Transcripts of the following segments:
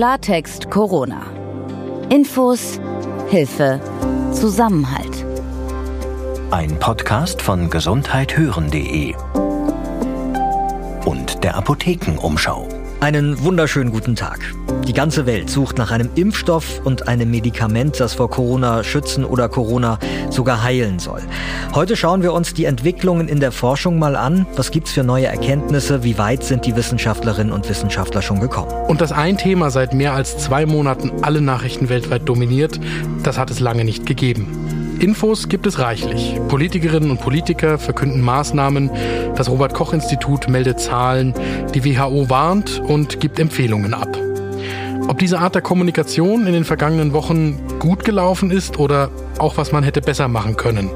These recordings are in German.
Klartext Corona. Infos, Hilfe, Zusammenhalt. Ein Podcast von gesundheithören.de und der Apothekenumschau. Einen wunderschönen guten Tag. Die ganze Welt sucht nach einem Impfstoff und einem Medikament, das vor Corona schützen oder Corona sogar heilen soll. Heute schauen wir uns die Entwicklungen in der Forschung mal an. Was gibt's für neue Erkenntnisse? Wie weit sind die Wissenschaftlerinnen und Wissenschaftler schon gekommen? Und dass ein Thema seit mehr als zwei Monaten alle Nachrichten weltweit dominiert, das hat es lange nicht gegeben. Infos gibt es reichlich. Politikerinnen und Politiker verkünden Maßnahmen, das Robert Koch Institut meldet Zahlen, die WHO warnt und gibt Empfehlungen ab. Ob diese Art der Kommunikation in den vergangenen Wochen gut gelaufen ist oder auch was man hätte besser machen können,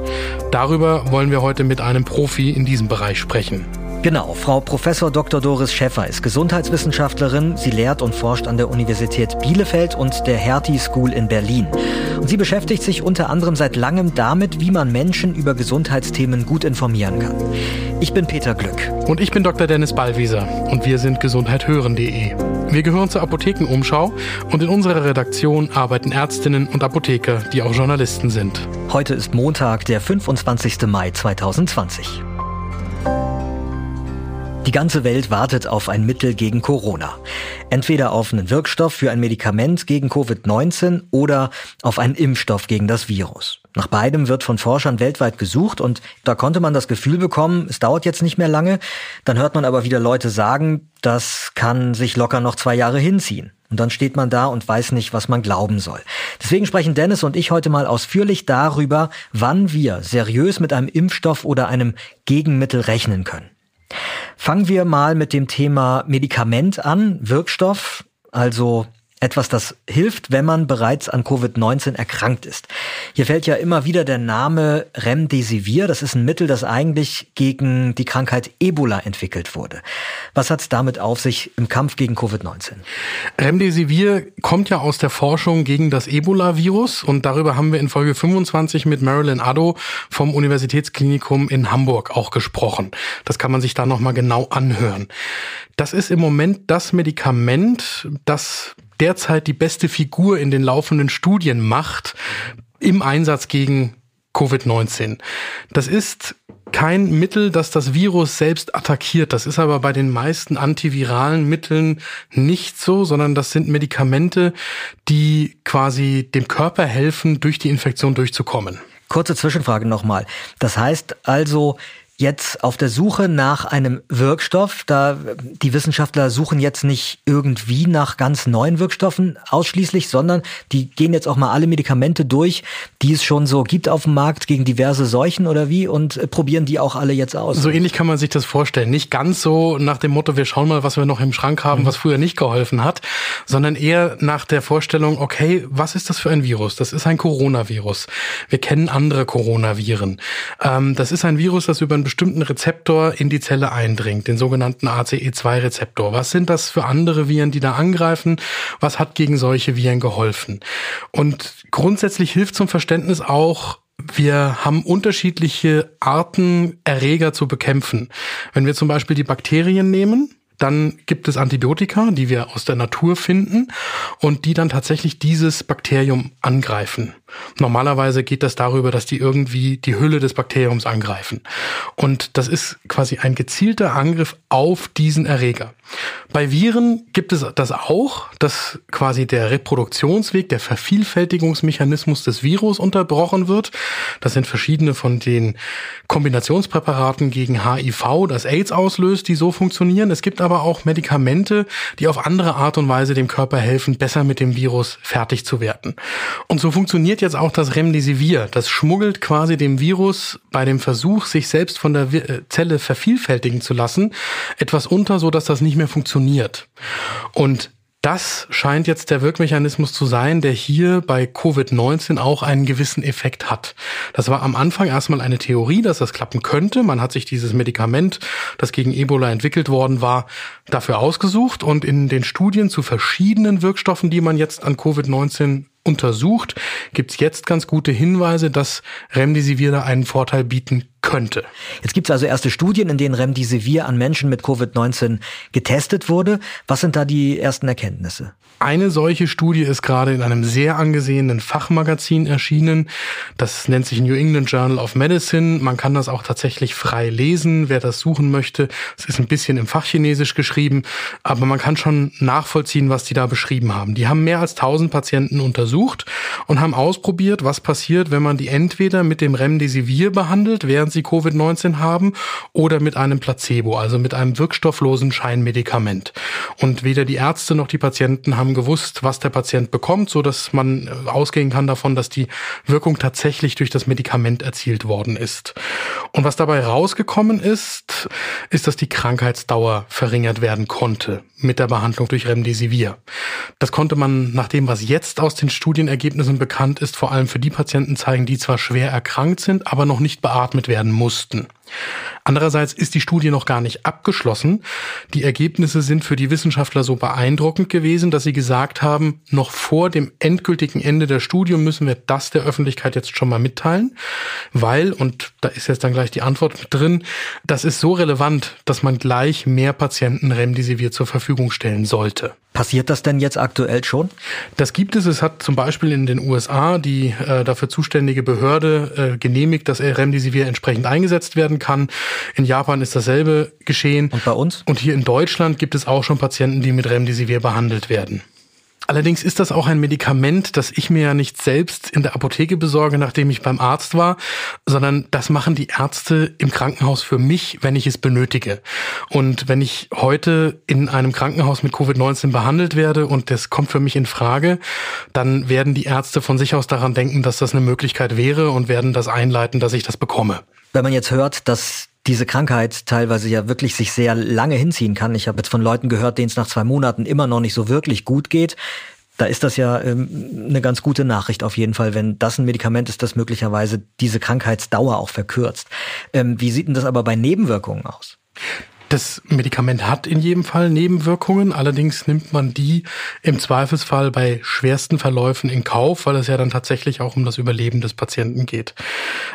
darüber wollen wir heute mit einem Profi in diesem Bereich sprechen. Genau, Frau Professor Dr. Doris Schäffer ist Gesundheitswissenschaftlerin. Sie lehrt und forscht an der Universität Bielefeld und der Hertie School in Berlin. Und sie beschäftigt sich unter anderem seit langem damit, wie man Menschen über Gesundheitsthemen gut informieren kann. Ich bin Peter Glück. Und ich bin Dr. Dennis Ballwieser und wir sind gesundheithören.de. Wir gehören zur Apothekenumschau und in unserer Redaktion arbeiten Ärztinnen und Apotheker, die auch Journalisten sind. Heute ist Montag, der 25. Mai 2020. Die ganze Welt wartet auf ein Mittel gegen Corona. Entweder auf einen Wirkstoff für ein Medikament gegen Covid-19 oder auf einen Impfstoff gegen das Virus. Nach beidem wird von Forschern weltweit gesucht und da konnte man das Gefühl bekommen, es dauert jetzt nicht mehr lange. Dann hört man aber wieder Leute sagen, das kann sich locker noch zwei Jahre hinziehen. Und dann steht man da und weiß nicht, was man glauben soll. Deswegen sprechen Dennis und ich heute mal ausführlich darüber, wann wir seriös mit einem Impfstoff oder einem Gegenmittel rechnen können. Fangen wir mal mit dem Thema Medikament an, Wirkstoff, also etwas, das hilft, wenn man bereits an Covid-19 erkrankt ist. Hier fällt ja immer wieder der Name Remdesivir. Das ist ein Mittel, das eigentlich gegen die Krankheit Ebola entwickelt wurde. Was hat es damit auf sich im Kampf gegen Covid-19? Remdesivir kommt ja aus der Forschung gegen das Ebola-Virus und darüber haben wir in Folge 25 mit Marilyn Addo vom Universitätsklinikum in Hamburg auch gesprochen. Das kann man sich da nochmal genau anhören. Das ist im Moment das Medikament, das derzeit die beste Figur in den laufenden Studien macht im Einsatz gegen Covid-19. Das ist kein Mittel, das das Virus selbst attackiert. Das ist aber bei den meisten antiviralen Mitteln nicht so, sondern das sind Medikamente, die quasi dem Körper helfen, durch die Infektion durchzukommen. Kurze Zwischenfrage nochmal. Das heißt also, jetzt auf der Suche nach einem Wirkstoff. Da die Wissenschaftler suchen jetzt nicht irgendwie nach ganz neuen Wirkstoffen ausschließlich, sondern die gehen jetzt auch mal alle Medikamente durch, die es schon so gibt auf dem Markt gegen diverse Seuchen oder wie und probieren die auch alle jetzt aus. So ähnlich kann man sich das vorstellen. Nicht ganz so nach dem Motto, wir schauen mal, was wir noch im Schrank haben, mhm. was früher nicht geholfen hat, sondern eher nach der Vorstellung, okay, was ist das für ein Virus? Das ist ein Coronavirus. Wir kennen andere Coronaviren. Ähm, das ist ein Virus, das über bestimmten Rezeptor in die Zelle eindringt, den sogenannten ACE2-Rezeptor. Was sind das für andere Viren, die da angreifen? Was hat gegen solche Viren geholfen? Und grundsätzlich hilft zum Verständnis auch, wir haben unterschiedliche Arten, Erreger zu bekämpfen. Wenn wir zum Beispiel die Bakterien nehmen, dann gibt es Antibiotika, die wir aus der Natur finden und die dann tatsächlich dieses Bakterium angreifen. Normalerweise geht das darüber, dass die irgendwie die Hülle des Bakteriums angreifen. Und das ist quasi ein gezielter Angriff auf diesen Erreger. Bei Viren gibt es das auch, dass quasi der Reproduktionsweg, der Vervielfältigungsmechanismus des Virus unterbrochen wird. Das sind verschiedene von den Kombinationspräparaten gegen HIV, das AIDS auslöst, die so funktionieren. Es gibt aber auch Medikamente, die auf andere Art und Weise dem Körper helfen, besser mit dem Virus fertig zu werden. Und so funktioniert jetzt auch das Remdesivir. Das schmuggelt quasi dem Virus bei dem Versuch, sich selbst von der äh, Zelle vervielfältigen zu lassen, etwas unter, so dass das nicht mehr funktioniert. Und das scheint jetzt der Wirkmechanismus zu sein, der hier bei Covid-19 auch einen gewissen Effekt hat. Das war am Anfang erstmal eine Theorie, dass das klappen könnte. Man hat sich dieses Medikament, das gegen Ebola entwickelt worden war, dafür ausgesucht und in den Studien zu verschiedenen Wirkstoffen, die man jetzt an Covid-19 untersucht, gibt es jetzt ganz gute Hinweise, dass Remdesivir da einen Vorteil bieten könnte. Jetzt gibt es also erste Studien, in denen Remdesivir an Menschen mit Covid-19 getestet wurde. Was sind da die ersten Erkenntnisse? Eine solche Studie ist gerade in einem sehr angesehenen Fachmagazin erschienen. Das nennt sich New England Journal of Medicine. Man kann das auch tatsächlich frei lesen, wer das suchen möchte. Es ist ein bisschen im Fachchinesisch geschrieben, aber man kann schon nachvollziehen, was die da beschrieben haben. Die haben mehr als 1000 Patienten untersucht und haben ausprobiert, was passiert, wenn man die entweder mit dem Remdesivir behandelt, während sie Covid-19 haben, oder mit einem Placebo, also mit einem wirkstofflosen Scheinmedikament. Und weder die Ärzte noch die Patienten haben gewusst, was der Patient bekommt, so dass man äh, ausgehen kann davon, dass die Wirkung tatsächlich durch das Medikament erzielt worden ist. Und was dabei rausgekommen ist, ist, dass die Krankheitsdauer verringert werden konnte mit der Behandlung durch Remdesivir. Das konnte man nach dem, was jetzt aus den Studienergebnissen bekannt ist, vor allem für die Patienten zeigen, die zwar schwer erkrankt sind, aber noch nicht beatmet werden mussten. Andererseits ist die Studie noch gar nicht abgeschlossen. Die Ergebnisse sind für die Wissenschaftler so beeindruckend gewesen, dass sie gesagt haben, noch vor dem endgültigen Ende der Studie müssen wir das der Öffentlichkeit jetzt schon mal mitteilen, weil, und da ist jetzt dann gleich die Antwort mit drin, das ist so relevant, dass man gleich mehr Patienten Remdesivir zur Verfügung stellen sollte. Passiert das denn jetzt aktuell schon? Das gibt es. Es hat zum Beispiel in den USA die äh, dafür zuständige Behörde äh, genehmigt, dass Remdesivir entsprechend eingesetzt werden kann. In Japan ist dasselbe geschehen. Und bei uns? Und hier in Deutschland gibt es auch schon Patienten, die mit Remdesivir behandelt werden. Allerdings ist das auch ein Medikament, das ich mir ja nicht selbst in der Apotheke besorge, nachdem ich beim Arzt war, sondern das machen die Ärzte im Krankenhaus für mich, wenn ich es benötige. Und wenn ich heute in einem Krankenhaus mit Covid-19 behandelt werde und das kommt für mich in Frage, dann werden die Ärzte von sich aus daran denken, dass das eine Möglichkeit wäre und werden das einleiten, dass ich das bekomme. Wenn man jetzt hört, dass diese Krankheit teilweise ja wirklich sich sehr lange hinziehen kann. Ich habe jetzt von Leuten gehört, denen es nach zwei Monaten immer noch nicht so wirklich gut geht. Da ist das ja ähm, eine ganz gute Nachricht auf jeden Fall, wenn das ein Medikament ist, das möglicherweise diese Krankheitsdauer auch verkürzt. Ähm, wie sieht denn das aber bei Nebenwirkungen aus? Das Medikament hat in jedem Fall Nebenwirkungen, allerdings nimmt man die im Zweifelsfall bei schwersten Verläufen in Kauf, weil es ja dann tatsächlich auch um das Überleben des Patienten geht.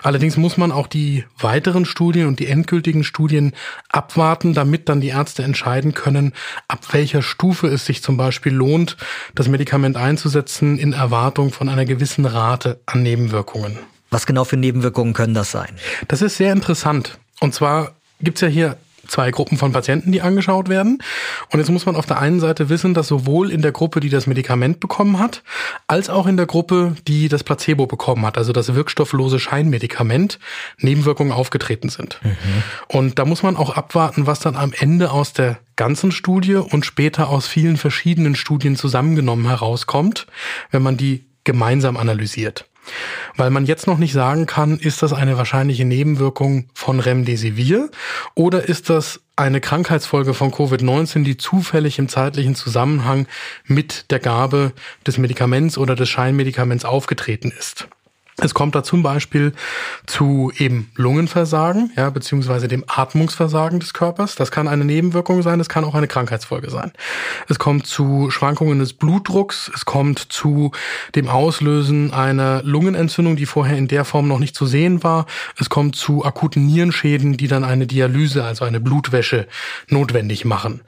Allerdings muss man auch die weiteren Studien und die endgültigen Studien abwarten, damit dann die Ärzte entscheiden können, ab welcher Stufe es sich zum Beispiel lohnt, das Medikament einzusetzen in Erwartung von einer gewissen Rate an Nebenwirkungen. Was genau für Nebenwirkungen können das sein? Das ist sehr interessant. Und zwar gibt's ja hier zwei Gruppen von Patienten, die angeschaut werden. Und jetzt muss man auf der einen Seite wissen, dass sowohl in der Gruppe, die das Medikament bekommen hat, als auch in der Gruppe, die das Placebo bekommen hat, also das wirkstofflose Scheinmedikament, Nebenwirkungen aufgetreten sind. Mhm. Und da muss man auch abwarten, was dann am Ende aus der ganzen Studie und später aus vielen verschiedenen Studien zusammengenommen herauskommt, wenn man die gemeinsam analysiert. Weil man jetzt noch nicht sagen kann, ist das eine wahrscheinliche Nebenwirkung von Remdesivir oder ist das eine Krankheitsfolge von Covid-19, die zufällig im zeitlichen Zusammenhang mit der Gabe des Medikaments oder des Scheinmedikaments aufgetreten ist. Es kommt da zum Beispiel zu eben Lungenversagen, ja, beziehungsweise dem Atmungsversagen des Körpers. Das kann eine Nebenwirkung sein, es kann auch eine Krankheitsfolge sein. Es kommt zu Schwankungen des Blutdrucks, es kommt zu dem Auslösen einer Lungenentzündung, die vorher in der Form noch nicht zu sehen war. Es kommt zu akuten Nierenschäden, die dann eine Dialyse, also eine Blutwäsche notwendig machen.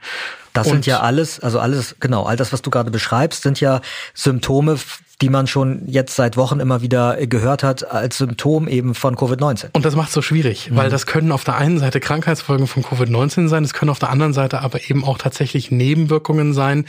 Das Und sind ja alles, also alles, genau, all das, was du gerade beschreibst, sind ja Symptome die man schon jetzt seit Wochen immer wieder gehört hat als Symptom eben von Covid-19. Und das macht es so schwierig, mhm. weil das können auf der einen Seite Krankheitsfolgen von Covid-19 sein, es können auf der anderen Seite aber eben auch tatsächlich Nebenwirkungen sein.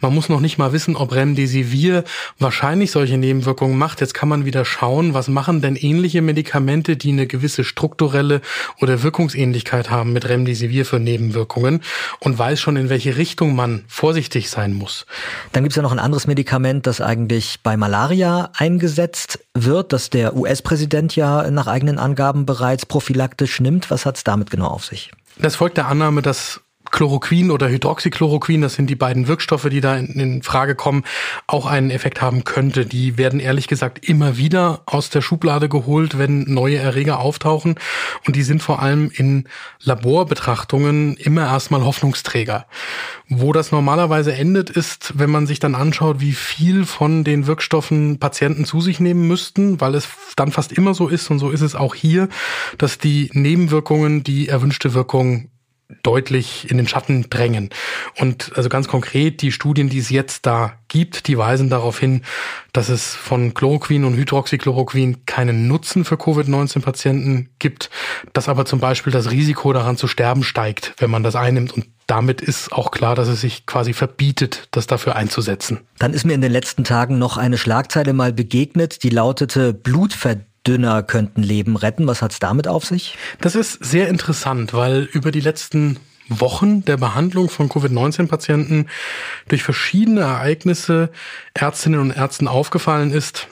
Man muss noch nicht mal wissen, ob Remdesivir wahrscheinlich solche Nebenwirkungen macht. Jetzt kann man wieder schauen, was machen denn ähnliche Medikamente, die eine gewisse strukturelle oder Wirkungsähnlichkeit haben mit Remdesivir für Nebenwirkungen und weiß schon, in welche Richtung man vorsichtig sein muss. Dann gibt es ja noch ein anderes Medikament, das eigentlich bei Malaria eingesetzt wird, das der US-Präsident ja nach eigenen Angaben bereits prophylaktisch nimmt. Was hat es damit genau auf sich? Das folgt der Annahme, dass Chloroquin oder Hydroxychloroquin, das sind die beiden Wirkstoffe, die da in, in, Frage kommen, auch einen Effekt haben könnte. Die werden ehrlich gesagt immer wieder aus der Schublade geholt, wenn neue Erreger auftauchen. Und die sind vor allem in Laborbetrachtungen immer erstmal Hoffnungsträger. Wo das normalerweise endet, ist, wenn man sich dann anschaut, wie viel von den Wirkstoffen Patienten zu sich nehmen müssten, weil es dann fast immer so ist, und so ist es auch hier, dass die Nebenwirkungen die erwünschte Wirkung deutlich in den Schatten drängen. Und also ganz konkret, die Studien, die es jetzt da gibt, die weisen darauf hin, dass es von Chloroquin und Hydroxychloroquin keinen Nutzen für Covid-19-Patienten gibt, dass aber zum Beispiel das Risiko daran zu sterben steigt, wenn man das einnimmt. Und damit ist auch klar, dass es sich quasi verbietet, das dafür einzusetzen. Dann ist mir in den letzten Tagen noch eine Schlagzeile mal begegnet, die lautete Blutverdünner dünner könnten Leben retten. Was hat es damit auf sich? Das ist sehr interessant, weil über die letzten Wochen der Behandlung von Covid-19-Patienten durch verschiedene Ereignisse Ärztinnen und Ärzten aufgefallen ist,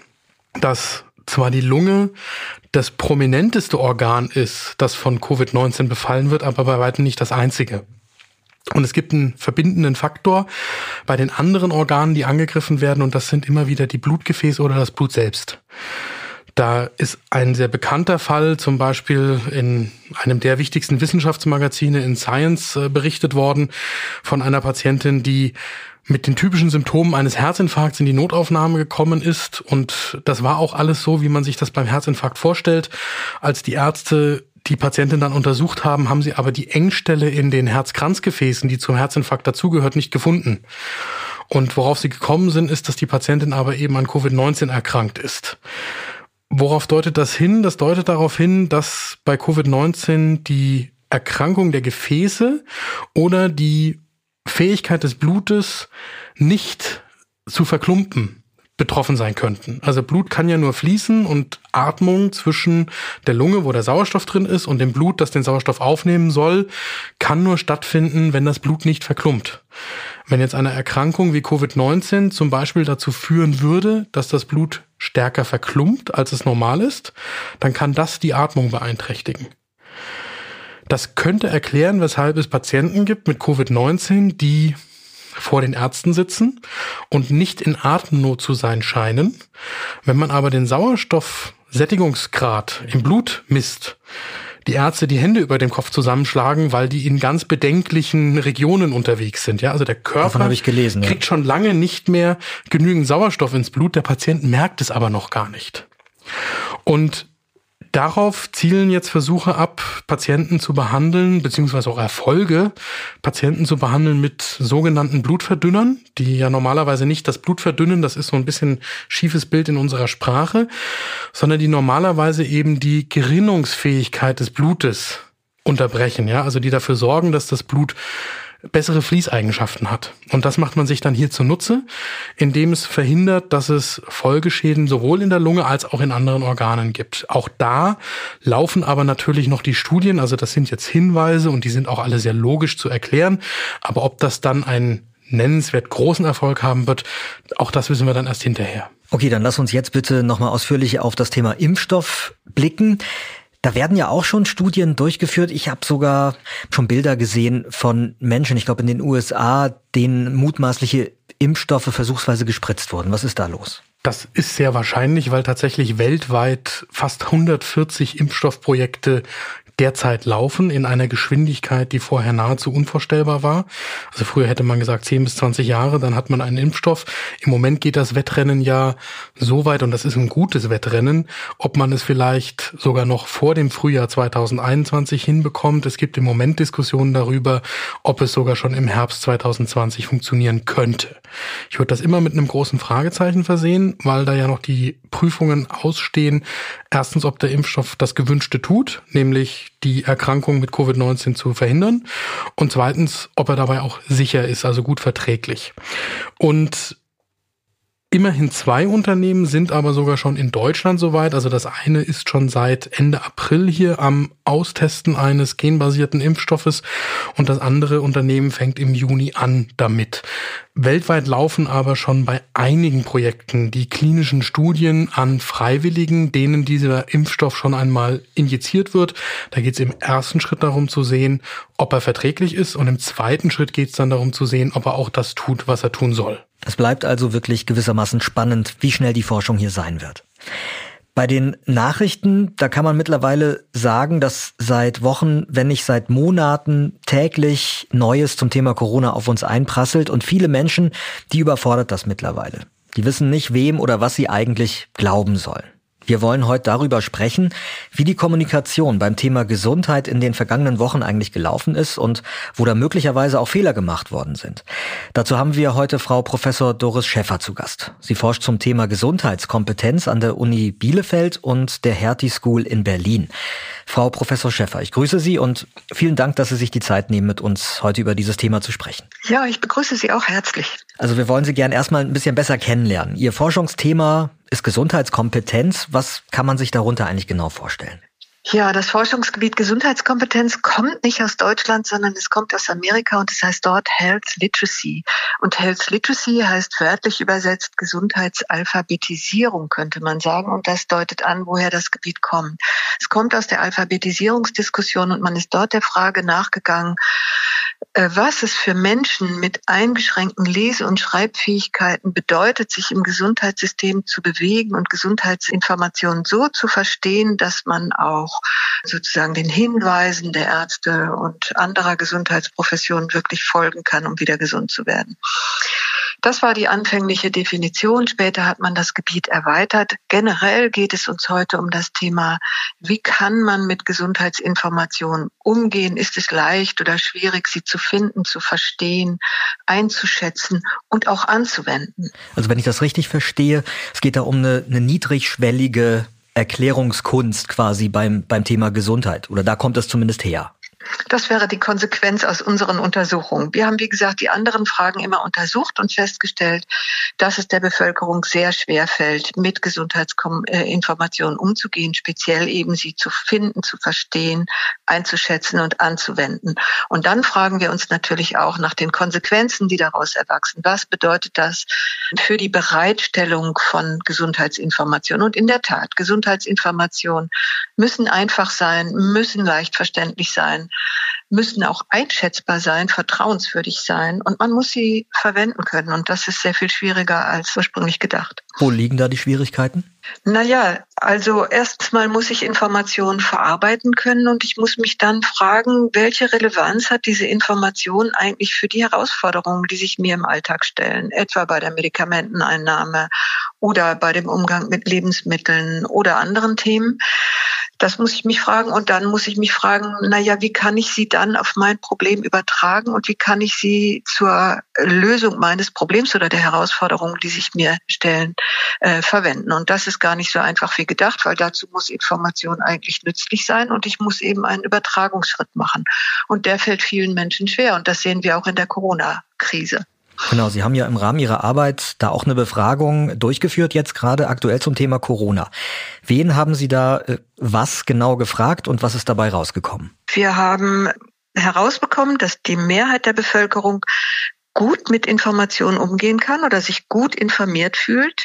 dass zwar die Lunge das prominenteste Organ ist, das von Covid-19 befallen wird, aber bei weitem nicht das einzige. Und es gibt einen verbindenden Faktor bei den anderen Organen, die angegriffen werden, und das sind immer wieder die Blutgefäße oder das Blut selbst. Da ist ein sehr bekannter Fall zum Beispiel in einem der wichtigsten Wissenschaftsmagazine in Science äh, berichtet worden von einer Patientin, die mit den typischen Symptomen eines Herzinfarkts in die Notaufnahme gekommen ist. Und das war auch alles so, wie man sich das beim Herzinfarkt vorstellt. Als die Ärzte die Patientin dann untersucht haben, haben sie aber die Engstelle in den Herzkranzgefäßen, die zum Herzinfarkt dazugehört, nicht gefunden. Und worauf sie gekommen sind, ist, dass die Patientin aber eben an Covid-19 erkrankt ist. Worauf deutet das hin? Das deutet darauf hin, dass bei Covid-19 die Erkrankung der Gefäße oder die Fähigkeit des Blutes nicht zu verklumpen betroffen sein könnten. Also Blut kann ja nur fließen und Atmung zwischen der Lunge, wo der Sauerstoff drin ist, und dem Blut, das den Sauerstoff aufnehmen soll, kann nur stattfinden, wenn das Blut nicht verklumpt. Wenn jetzt eine Erkrankung wie Covid-19 zum Beispiel dazu führen würde, dass das Blut stärker verklumpt, als es normal ist, dann kann das die Atmung beeinträchtigen. Das könnte erklären, weshalb es Patienten gibt mit Covid-19, die vor den Ärzten sitzen und nicht in Atemnot zu sein scheinen. Wenn man aber den Sauerstoffsättigungsgrad im Blut misst, die Ärzte die Hände über dem Kopf zusammenschlagen, weil die in ganz bedenklichen Regionen unterwegs sind. Ja, also der Körper gelesen, kriegt ja. schon lange nicht mehr genügend Sauerstoff ins Blut. Der Patient merkt es aber noch gar nicht. Und Darauf zielen jetzt Versuche ab, Patienten zu behandeln, beziehungsweise auch Erfolge, Patienten zu behandeln mit sogenannten Blutverdünnern, die ja normalerweise nicht das Blut verdünnen, das ist so ein bisschen schiefes Bild in unserer Sprache, sondern die normalerweise eben die Gerinnungsfähigkeit des Blutes unterbrechen, ja, also die dafür sorgen, dass das Blut bessere Fließeigenschaften hat. Und das macht man sich dann hier zunutze, indem es verhindert, dass es Folgeschäden sowohl in der Lunge als auch in anderen Organen gibt. Auch da laufen aber natürlich noch die Studien, also das sind jetzt Hinweise und die sind auch alle sehr logisch zu erklären. Aber ob das dann einen nennenswert großen Erfolg haben wird, auch das wissen wir dann erst hinterher. Okay, dann lass uns jetzt bitte nochmal ausführlich auf das Thema Impfstoff blicken. Da werden ja auch schon Studien durchgeführt. Ich habe sogar schon Bilder gesehen von Menschen, ich glaube in den USA, denen mutmaßliche Impfstoffe versuchsweise gespritzt wurden. Was ist da los? Das ist sehr wahrscheinlich, weil tatsächlich weltweit fast 140 Impfstoffprojekte derzeit laufen in einer Geschwindigkeit, die vorher nahezu unvorstellbar war. Also früher hätte man gesagt 10 bis 20 Jahre, dann hat man einen Impfstoff. Im Moment geht das Wettrennen ja so weit und das ist ein gutes Wettrennen, ob man es vielleicht sogar noch vor dem Frühjahr 2021 hinbekommt. Es gibt im Moment Diskussionen darüber, ob es sogar schon im Herbst 2020 funktionieren könnte. Ich würde das immer mit einem großen Fragezeichen versehen, weil da ja noch die Prüfungen ausstehen. Erstens, ob der Impfstoff das Gewünschte tut, nämlich die Erkrankung mit Covid-19 zu verhindern. Und zweitens, ob er dabei auch sicher ist, also gut verträglich. Und Immerhin zwei Unternehmen sind aber sogar schon in Deutschland soweit. Also das eine ist schon seit Ende April hier am Austesten eines genbasierten Impfstoffes und das andere Unternehmen fängt im Juni an damit. Weltweit laufen aber schon bei einigen Projekten die klinischen Studien an Freiwilligen, denen dieser Impfstoff schon einmal injiziert wird. Da geht es im ersten Schritt darum zu sehen, ob er verträglich ist und im zweiten Schritt geht es dann darum zu sehen, ob er auch das tut, was er tun soll. Es bleibt also wirklich gewissermaßen spannend, wie schnell die Forschung hier sein wird. Bei den Nachrichten, da kann man mittlerweile sagen, dass seit Wochen, wenn nicht seit Monaten täglich Neues zum Thema Corona auf uns einprasselt und viele Menschen, die überfordert das mittlerweile. Die wissen nicht, wem oder was sie eigentlich glauben sollen. Wir wollen heute darüber sprechen, wie die Kommunikation beim Thema Gesundheit in den vergangenen Wochen eigentlich gelaufen ist und wo da möglicherweise auch Fehler gemacht worden sind. Dazu haben wir heute Frau Professor Doris Schäffer zu Gast. Sie forscht zum Thema Gesundheitskompetenz an der Uni Bielefeld und der Hertie School in Berlin. Frau Professor Schäffer, ich grüße Sie und vielen Dank, dass Sie sich die Zeit nehmen, mit uns heute über dieses Thema zu sprechen. Ja, ich begrüße Sie auch herzlich. Also wir wollen Sie gern erstmal ein bisschen besser kennenlernen. Ihr Forschungsthema ist Gesundheitskompetenz. Was kann man sich darunter eigentlich genau vorstellen? Ja, das Forschungsgebiet Gesundheitskompetenz kommt nicht aus Deutschland, sondern es kommt aus Amerika und es heißt dort Health Literacy. Und Health Literacy heißt wörtlich übersetzt Gesundheitsalphabetisierung, könnte man sagen. Und das deutet an, woher das Gebiet kommt. Es kommt aus der Alphabetisierungsdiskussion und man ist dort der Frage nachgegangen, was es für Menschen mit eingeschränkten Lese- und Schreibfähigkeiten bedeutet, sich im Gesundheitssystem zu bewegen und Gesundheitsinformationen so zu verstehen, dass man auch sozusagen den Hinweisen der Ärzte und anderer Gesundheitsprofessionen wirklich folgen kann, um wieder gesund zu werden. Das war die anfängliche Definition. Später hat man das Gebiet erweitert. Generell geht es uns heute um das Thema, wie kann man mit Gesundheitsinformationen umgehen? Ist es leicht oder schwierig, sie zu finden, zu verstehen, einzuschätzen und auch anzuwenden? Also wenn ich das richtig verstehe, es geht da um eine, eine niedrigschwellige Erklärungskunst quasi beim, beim Thema Gesundheit. Oder da kommt es zumindest her. Das wäre die Konsequenz aus unseren Untersuchungen. Wir haben, wie gesagt, die anderen Fragen immer untersucht und festgestellt, dass es der Bevölkerung sehr schwer fällt, mit Gesundheitsinformationen umzugehen, speziell eben sie zu finden, zu verstehen, einzuschätzen und anzuwenden. Und dann fragen wir uns natürlich auch nach den Konsequenzen, die daraus erwachsen. Was bedeutet das für die Bereitstellung von Gesundheitsinformationen? Und in der Tat, Gesundheitsinformationen müssen einfach sein, müssen leicht verständlich sein müssen auch einschätzbar sein, vertrauenswürdig sein und man muss sie verwenden können. Und das ist sehr viel schwieriger als ursprünglich gedacht. Wo liegen da die Schwierigkeiten? Naja, also erstmal muss ich Informationen verarbeiten können und ich muss mich dann fragen, welche Relevanz hat diese Information eigentlich für die Herausforderungen, die sich mir im Alltag stellen, etwa bei der Medikamenteneinnahme oder bei dem Umgang mit Lebensmitteln oder anderen Themen. Das muss ich mich fragen und dann muss ich mich fragen, na ja, wie kann ich sie dann auf mein Problem übertragen und wie kann ich sie zur Lösung meines Problems oder der Herausforderungen, die sich mir stellen, äh, verwenden. Und das ist gar nicht so einfach wie gedacht, weil dazu muss Information eigentlich nützlich sein und ich muss eben einen Übertragungsschritt machen. Und der fällt vielen Menschen schwer und das sehen wir auch in der Corona-Krise. Genau, Sie haben ja im Rahmen Ihrer Arbeit da auch eine Befragung durchgeführt, jetzt gerade aktuell zum Thema Corona. Wen haben Sie da äh, was genau gefragt und was ist dabei rausgekommen? Wir haben herausbekommen, dass die Mehrheit der Bevölkerung gut mit Informationen umgehen kann oder sich gut informiert fühlt.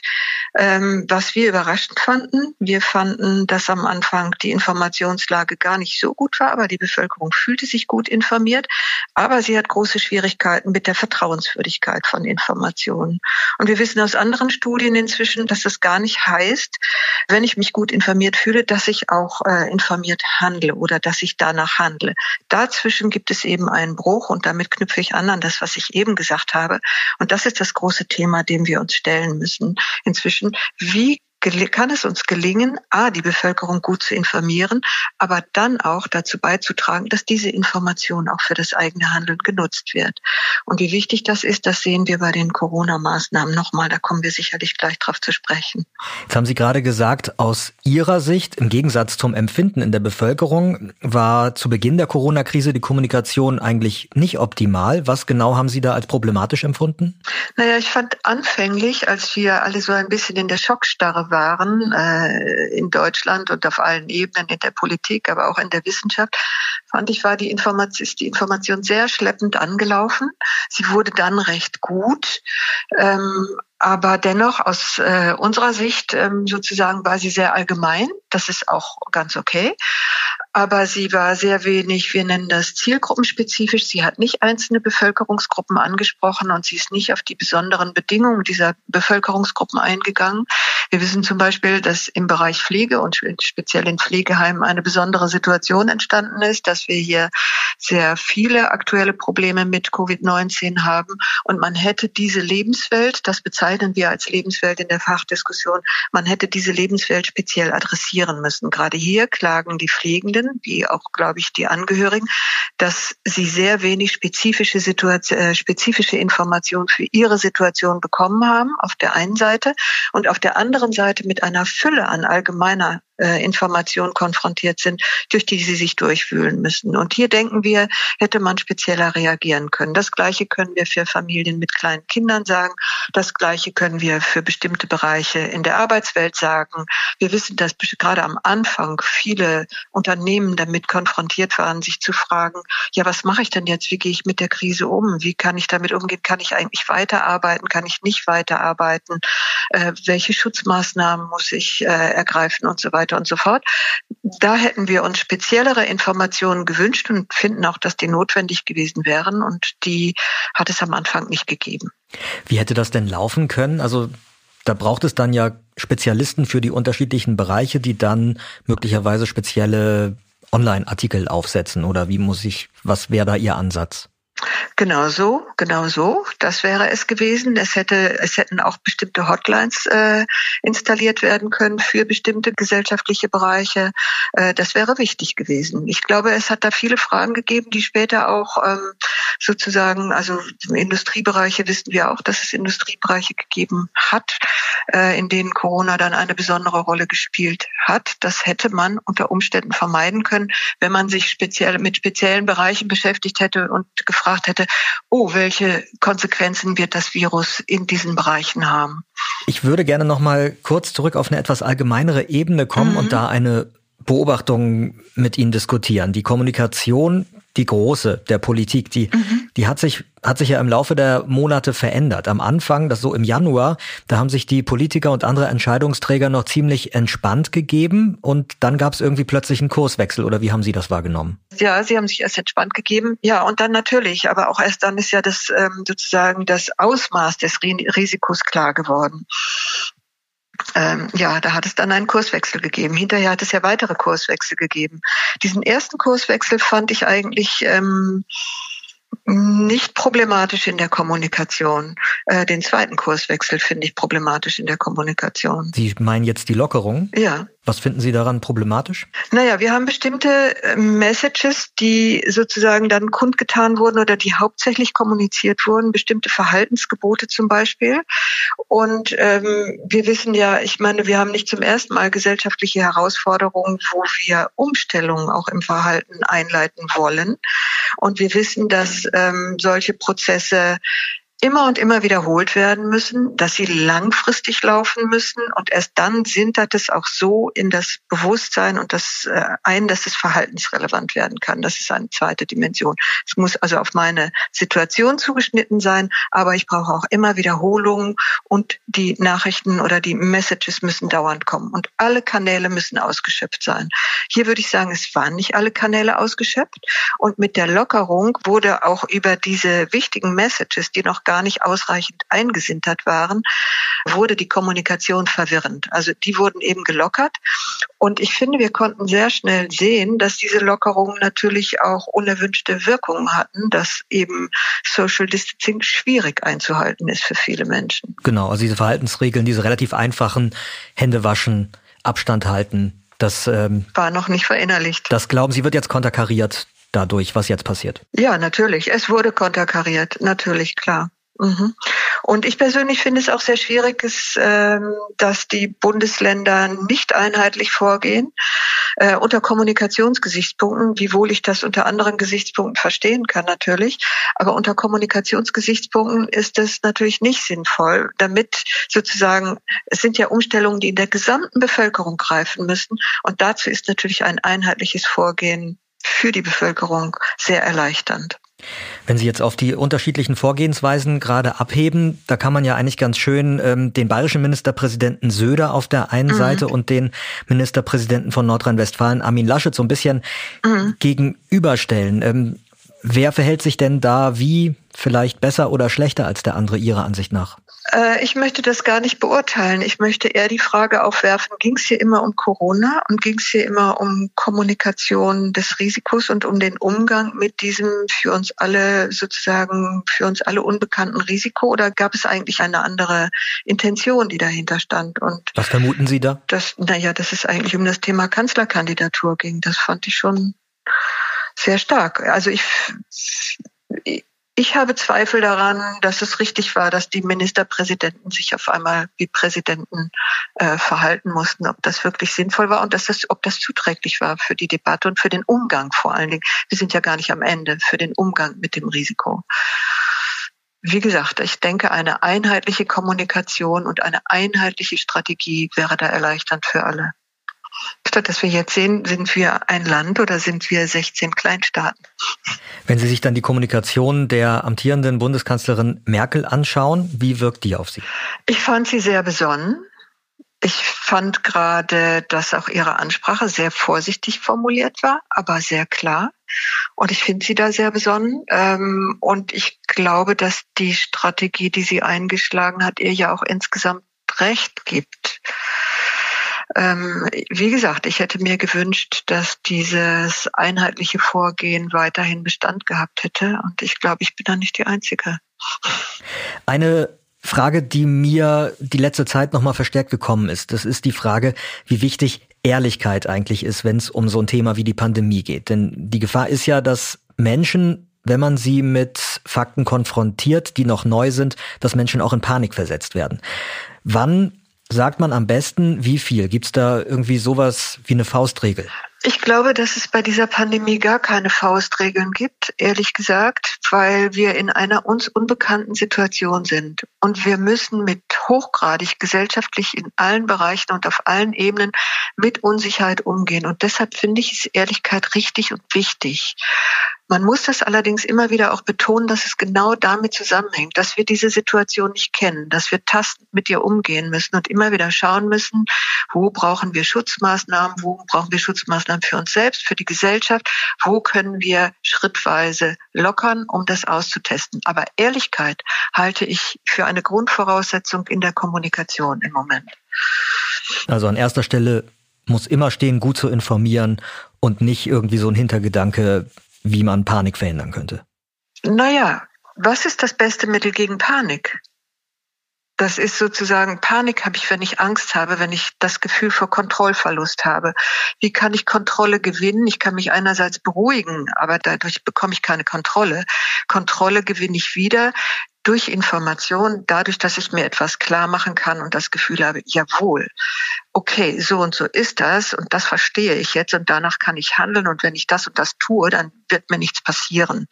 Ähm, was wir überraschend fanden, wir fanden, dass am Anfang die Informationslage gar nicht so gut war, aber die Bevölkerung fühlte sich gut informiert, aber sie hat große Schwierigkeiten mit der Vertrauenswürdigkeit von Informationen. Und wir wissen aus anderen Studien inzwischen, dass das gar nicht heißt, wenn ich mich gut informiert fühle, dass ich auch äh, informiert handle oder dass ich danach handle. Dazwischen gibt es eben einen Bruch und damit knüpfe ich an an das, was ich eben gesagt habe. Und das ist das große Thema, dem wir uns stellen müssen inzwischen. Wie kann es uns gelingen, a, die Bevölkerung gut zu informieren, aber dann auch dazu beizutragen, dass diese Information auch für das eigene Handeln genutzt wird. Und wie wichtig das ist, das sehen wir bei den Corona-Maßnahmen nochmal. Da kommen wir sicherlich gleich drauf zu sprechen. Jetzt haben Sie gerade gesagt, aus Ihrer Sicht, im Gegensatz zum Empfinden in der Bevölkerung, war zu Beginn der Corona-Krise die Kommunikation eigentlich nicht optimal. Was genau haben Sie da als problematisch empfunden? Naja, ich fand anfänglich, als wir alle so ein bisschen in der Schockstarre waren äh, in Deutschland und auf allen Ebenen in der Politik, aber auch in der Wissenschaft, fand ich, war die Information, ist die Information sehr schleppend angelaufen. Sie wurde dann recht gut. Ähm, aber dennoch aus äh, unserer Sicht ähm, sozusagen war sie sehr allgemein. Das ist auch ganz okay aber sie war sehr wenig, wir nennen das zielgruppenspezifisch. Sie hat nicht einzelne Bevölkerungsgruppen angesprochen und sie ist nicht auf die besonderen Bedingungen dieser Bevölkerungsgruppen eingegangen. Wir wissen zum Beispiel, dass im Bereich Pflege und speziell in Pflegeheimen eine besondere Situation entstanden ist, dass wir hier sehr viele aktuelle Probleme mit Covid-19 haben und man hätte diese Lebenswelt, das bezeichnen wir als Lebenswelt in der Fachdiskussion, man hätte diese Lebenswelt speziell adressieren müssen. Gerade hier klagen die Pflegenden Pflegenden, wie auch, glaube ich, die Angehörigen, dass sie sehr wenig spezifische, Situation, äh, spezifische Informationen für ihre Situation bekommen haben, auf der einen Seite, und auf der anderen Seite mit einer Fülle an allgemeiner äh, Informationen konfrontiert sind, durch die sie sich durchwühlen müssen. Und hier denken wir, hätte man spezieller reagieren können. Das Gleiche können wir für Familien mit kleinen Kindern sagen. Das Gleiche können wir für bestimmte Bereiche in der Arbeitswelt sagen. Wir wissen, dass gerade am Anfang viele Unternehmen damit konfrontiert waren, sich zu fragen, ja, was mache ich denn jetzt? Wie gehe ich mit der Krise um? Wie kann ich damit umgehen? Kann ich eigentlich weiterarbeiten? Kann ich nicht weiterarbeiten? Äh, welche Schutzmaßnahmen muss ich äh, ergreifen und so weiter? Weiter und so fort. Da hätten wir uns speziellere Informationen gewünscht und finden auch, dass die notwendig gewesen wären und die hat es am Anfang nicht gegeben. Wie hätte das denn laufen können? Also da braucht es dann ja Spezialisten für die unterschiedlichen Bereiche, die dann möglicherweise spezielle Online-Artikel aufsetzen oder wie muss ich, was wäre da Ihr Ansatz? Genau so, genau so. Das wäre es gewesen. Es hätte, es hätten auch bestimmte Hotlines äh, installiert werden können für bestimmte gesellschaftliche Bereiche. Äh, das wäre wichtig gewesen. Ich glaube, es hat da viele Fragen gegeben, die später auch ähm, sozusagen, also Industriebereiche wissen wir auch, dass es Industriebereiche gegeben hat, äh, in denen Corona dann eine besondere Rolle gespielt hat. Das hätte man unter Umständen vermeiden können, wenn man sich speziell mit speziellen Bereichen beschäftigt hätte und gefragt hätte, oh, welche Konsequenzen wird das Virus in diesen Bereichen haben? Ich würde gerne noch mal kurz zurück auf eine etwas allgemeinere Ebene kommen mhm. und da eine Beobachtung mit Ihnen diskutieren. Die Kommunikation die große der Politik, die, mhm. die hat sich, hat sich ja im Laufe der Monate verändert. Am Anfang, das so im Januar, da haben sich die Politiker und andere Entscheidungsträger noch ziemlich entspannt gegeben und dann gab es irgendwie plötzlich einen Kurswechsel oder wie haben Sie das wahrgenommen? Ja, Sie haben sich erst entspannt gegeben. Ja, und dann natürlich, aber auch erst dann ist ja das ähm, sozusagen das Ausmaß des Risikos klar geworden ähm, ja, da hat es dann einen Kurswechsel gegeben. Hinterher hat es ja weitere Kurswechsel gegeben. Diesen ersten Kurswechsel fand ich eigentlich ähm, nicht problematisch in der Kommunikation. Äh, den zweiten Kurswechsel finde ich problematisch in der Kommunikation. Sie meinen jetzt die Lockerung? Ja. Was finden Sie daran problematisch? Naja, wir haben bestimmte äh, Messages, die sozusagen dann kundgetan wurden oder die hauptsächlich kommuniziert wurden, bestimmte Verhaltensgebote zum Beispiel. Und ähm, wir wissen ja, ich meine, wir haben nicht zum ersten Mal gesellschaftliche Herausforderungen, wo wir Umstellungen auch im Verhalten einleiten wollen. Und wir wissen, dass ähm, solche Prozesse immer und immer wiederholt werden müssen, dass sie langfristig laufen müssen und erst dann sintert es auch so in das Bewusstsein und das äh, ein, dass es verhaltensrelevant werden kann. Das ist eine zweite Dimension. Es muss also auf meine Situation zugeschnitten sein, aber ich brauche auch immer Wiederholungen und die Nachrichten oder die Messages müssen dauernd kommen und alle Kanäle müssen ausgeschöpft sein. Hier würde ich sagen, es waren nicht alle Kanäle ausgeschöpft und mit der Lockerung wurde auch über diese wichtigen Messages, die noch gar nicht ausreichend eingesintert waren, wurde die Kommunikation verwirrend. Also die wurden eben gelockert. Und ich finde, wir konnten sehr schnell sehen, dass diese Lockerungen natürlich auch unerwünschte Wirkungen hatten, dass eben Social Distancing schwierig einzuhalten ist für viele Menschen. Genau, also diese Verhaltensregeln, diese relativ einfachen Hände waschen, Abstand halten, das ähm, war noch nicht verinnerlicht. Das glauben Sie wird jetzt konterkariert dadurch, was jetzt passiert? Ja, natürlich. Es wurde konterkariert, natürlich, klar. Mhm. Und ich persönlich finde es auch sehr schwierig, ähm, dass die Bundesländer nicht einheitlich vorgehen äh, unter Kommunikationsgesichtspunkten, wiewohl ich das unter anderen Gesichtspunkten verstehen kann natürlich. Aber unter Kommunikationsgesichtspunkten ist es natürlich nicht sinnvoll, damit sozusagen, es sind ja Umstellungen, die in der gesamten Bevölkerung greifen müssen. Und dazu ist natürlich ein einheitliches Vorgehen für die Bevölkerung sehr erleichternd. Wenn Sie jetzt auf die unterschiedlichen Vorgehensweisen gerade abheben, da kann man ja eigentlich ganz schön ähm, den bayerischen Ministerpräsidenten Söder auf der einen mhm. Seite und den Ministerpräsidenten von Nordrhein-Westfalen Armin Laschet so ein bisschen mhm. gegenüberstellen. Ähm, wer verhält sich denn da wie vielleicht besser oder schlechter als der andere Ihrer Ansicht nach? Äh, ich möchte das gar nicht beurteilen. Ich möchte eher die Frage aufwerfen, ging es hier immer um Corona und ging es hier immer um Kommunikation des Risikos und um den Umgang mit diesem für uns alle sozusagen, für uns alle unbekannten Risiko oder gab es eigentlich eine andere Intention, die dahinter stand? Und Was vermuten Sie da? Das, naja, dass es eigentlich um das Thema Kanzlerkandidatur ging. Das fand ich schon sehr stark. Also ich, ich habe Zweifel daran, dass es richtig war, dass die Ministerpräsidenten sich auf einmal wie Präsidenten äh, verhalten mussten, ob das wirklich sinnvoll war und dass das, ob das zuträglich war für die Debatte und für den Umgang vor allen Dingen. Wir sind ja gar nicht am Ende für den Umgang mit dem Risiko. Wie gesagt, ich denke, eine einheitliche Kommunikation und eine einheitliche Strategie wäre da erleichternd für alle. Statt dass wir jetzt sehen, sind wir ein Land oder sind wir 16 Kleinstaaten. Wenn Sie sich dann die Kommunikation der amtierenden Bundeskanzlerin Merkel anschauen, wie wirkt die auf Sie? Ich fand sie sehr besonnen. Ich fand gerade, dass auch ihre Ansprache sehr vorsichtig formuliert war, aber sehr klar. Und ich finde sie da sehr besonnen. Ähm, und ich glaube, dass die Strategie, die sie eingeschlagen hat, ihr ja auch insgesamt recht gibt. Ähm, wie gesagt, ich hätte mir gewünscht, dass dieses einheitliche Vorgehen weiterhin Bestand gehabt hätte. Und ich glaube, ich bin da nicht die Einzige. Eine Frage, die mir die letzte Zeit nochmal verstärkt gekommen ist, das ist die Frage, wie wichtig Ehrlichkeit eigentlich ist, wenn es um so ein Thema wie die Pandemie geht. Denn die Gefahr ist ja, dass Menschen, wenn man sie mit Fakten konfrontiert, die noch neu sind, dass Menschen auch in Panik versetzt werden. Wann sagt man am besten, wie viel? Gibt es da irgendwie sowas wie eine Faustregel? Ich glaube, dass es bei dieser Pandemie gar keine Faustregeln gibt, ehrlich gesagt, weil wir in einer uns unbekannten Situation sind. Und wir müssen mit hochgradig gesellschaftlich in allen Bereichen und auf allen Ebenen mit Unsicherheit umgehen. Und deshalb finde ich es Ehrlichkeit richtig und wichtig. Man muss das allerdings immer wieder auch betonen, dass es genau damit zusammenhängt, dass wir diese Situation nicht kennen, dass wir tastend mit ihr umgehen müssen und immer wieder schauen müssen, wo brauchen wir Schutzmaßnahmen, wo brauchen wir Schutzmaßnahmen für uns selbst, für die Gesellschaft, wo können wir schrittweise lockern, um das auszutesten. Aber Ehrlichkeit halte ich für eine Grundvoraussetzung in der Kommunikation im Moment. Also an erster Stelle muss immer stehen, gut zu informieren und nicht irgendwie so ein Hintergedanke, wie man Panik verhindern könnte? Naja, was ist das beste Mittel gegen Panik? Das ist sozusagen Panik habe ich, wenn ich Angst habe, wenn ich das Gefühl vor Kontrollverlust habe. Wie kann ich Kontrolle gewinnen? Ich kann mich einerseits beruhigen, aber dadurch bekomme ich keine Kontrolle. Kontrolle gewinne ich wieder durch Information, dadurch, dass ich mir etwas klar machen kann und das Gefühl habe, jawohl, okay, so und so ist das und das verstehe ich jetzt und danach kann ich handeln und wenn ich das und das tue, dann wird mir nichts passieren.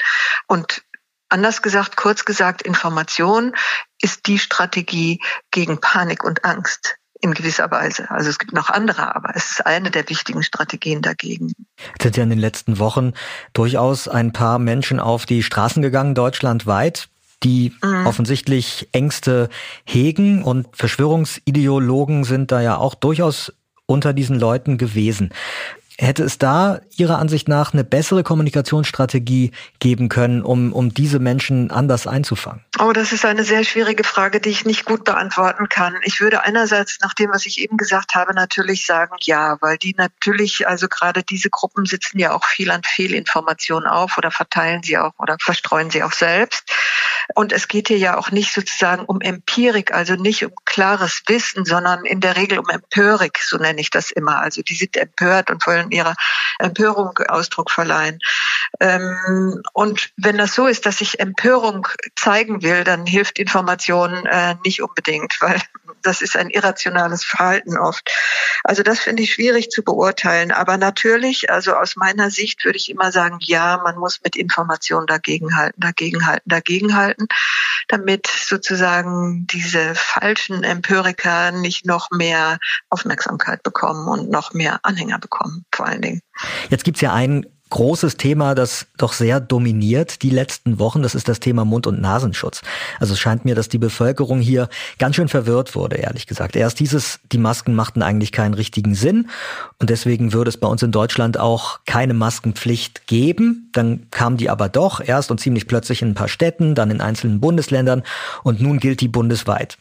Und Anders gesagt, kurz gesagt, Information ist die Strategie gegen Panik und Angst in gewisser Weise. Also es gibt noch andere, aber es ist eine der wichtigen Strategien dagegen. Es sind ja in den letzten Wochen durchaus ein paar Menschen auf die Straßen gegangen, deutschlandweit, die mhm. offensichtlich Ängste hegen und Verschwörungsideologen sind da ja auch durchaus unter diesen Leuten gewesen. Hätte es da Ihrer Ansicht nach eine bessere Kommunikationsstrategie geben können, um, um diese Menschen anders einzufangen? Oh, das ist eine sehr schwierige Frage, die ich nicht gut beantworten kann. Ich würde einerseits nach dem, was ich eben gesagt habe, natürlich sagen, ja, weil die natürlich, also gerade diese Gruppen sitzen ja auch viel an Fehlinformationen auf oder verteilen sie auch oder verstreuen sie auch selbst. Und es geht hier ja auch nicht sozusagen um Empirik, also nicht um klares Wissen, sondern in der Regel um Empörik, so nenne ich das immer. Also die sind empört und wollen ihrer Empörung Ausdruck verleihen. Ähm, und wenn das so ist, dass ich Empörung zeigen will, dann hilft Information äh, nicht unbedingt, weil das ist ein irrationales Verhalten oft. Also das finde ich schwierig zu beurteilen. Aber natürlich, also aus meiner Sicht würde ich immer sagen, ja, man muss mit Information dagegenhalten, dagegenhalten, dagegenhalten, damit sozusagen diese falschen Empiriker nicht noch mehr Aufmerksamkeit bekommen und noch mehr Anhänger bekommen, vor allen Dingen. Jetzt gibt's ja einen großes Thema, das doch sehr dominiert die letzten Wochen. Das ist das Thema Mund- und Nasenschutz. Also es scheint mir, dass die Bevölkerung hier ganz schön verwirrt wurde, ehrlich gesagt. Erst dieses, die Masken machten eigentlich keinen richtigen Sinn und deswegen würde es bei uns in Deutschland auch keine Maskenpflicht geben. Dann kam die aber doch erst und ziemlich plötzlich in ein paar Städten, dann in einzelnen Bundesländern und nun gilt die bundesweit.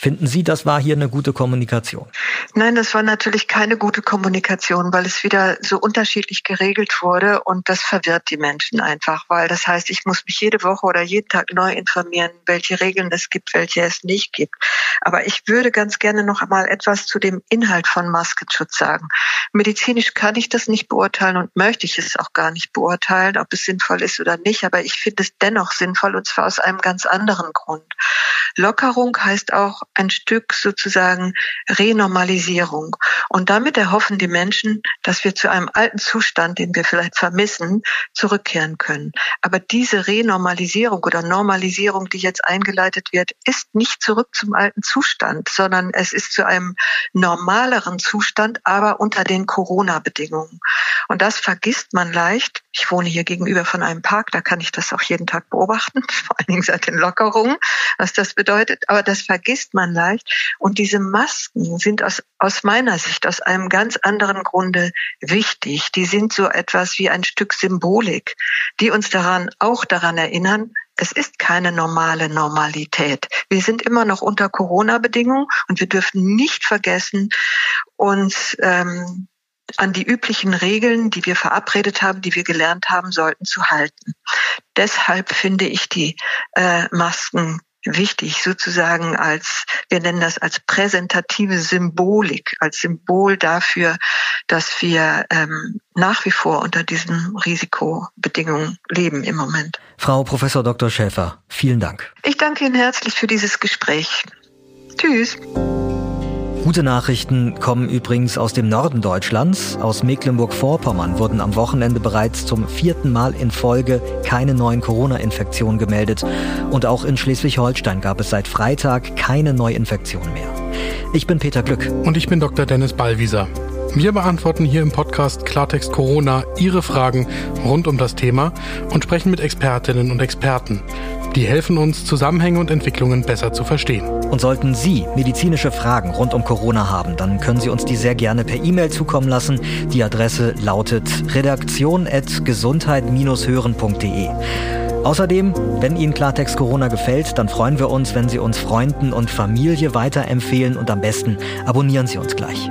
Finden Sie, das war hier eine gute Kommunikation? Nein, das war natürlich keine gute Kommunikation, weil es wieder so unterschiedlich geregelt wurde und das verwirrt die Menschen einfach, weil das heißt, ich muss mich jede Woche oder jeden Tag neu informieren, welche Regeln es gibt, welche es nicht gibt. Aber ich würde ganz gerne noch einmal etwas zu dem Inhalt von Maskenschutz sagen. Medizinisch kann ich das nicht beurteilen und möchte ich es auch gar nicht beurteilen, ob es sinnvoll ist oder nicht, aber ich finde es dennoch sinnvoll und zwar aus einem ganz anderen Grund. Lockerung heißt auch ein Stück sozusagen Renormalisierung. Und damit erhoffen die Menschen, dass wir zu einem alten Zustand, den wir vielleicht vermissen, zurückkehren können. Aber diese Renormalisierung oder Normalisierung, die jetzt eingeleitet wird, ist nicht zurück zum alten Zustand, sondern es ist zu einem normaleren Zustand, aber unter den Corona-Bedingungen. Und das vergisst man leicht. Ich wohne hier gegenüber von einem Park, da kann ich das auch jeden Tag beobachten, vor allen Dingen seit den Lockerungen, was das bedeutet. Aber das vergisst man leicht. Und diese Masken sind aus, aus meiner Sicht aus einem ganz anderen Grunde wichtig. Die sind so etwas wie ein Stück Symbolik, die uns daran, auch daran erinnern, es ist keine normale Normalität. Wir sind immer noch unter Corona-Bedingungen und wir dürfen nicht vergessen, uns ähm, an die üblichen Regeln, die wir verabredet haben, die wir gelernt haben sollten, zu halten. Deshalb finde ich die äh, Masken wichtig, sozusagen als, wir nennen das als präsentative Symbolik, als Symbol dafür, dass wir ähm, nach wie vor unter diesen Risikobedingungen leben im Moment. Frau Professor Dr. Schäfer, vielen Dank. Ich danke Ihnen herzlich für dieses Gespräch. Tschüss. Gute Nachrichten kommen übrigens aus dem Norden Deutschlands. Aus Mecklenburg-Vorpommern wurden am Wochenende bereits zum vierten Mal in Folge keine neuen Corona-Infektionen gemeldet. Und auch in Schleswig-Holstein gab es seit Freitag keine Neuinfektion mehr. Ich bin Peter Glück. Und ich bin Dr. Dennis Ballwieser. Wir beantworten hier im Podcast Klartext Corona Ihre Fragen rund um das Thema und sprechen mit Expertinnen und Experten. Die helfen uns, Zusammenhänge und Entwicklungen besser zu verstehen. Und sollten Sie medizinische Fragen rund um Corona haben, dann können Sie uns die sehr gerne per E-Mail zukommen lassen. Die Adresse lautet redaktion.gesundheit-hören.de. Außerdem, wenn Ihnen Klartext Corona gefällt, dann freuen wir uns, wenn Sie uns Freunden und Familie weiterempfehlen und am besten abonnieren Sie uns gleich.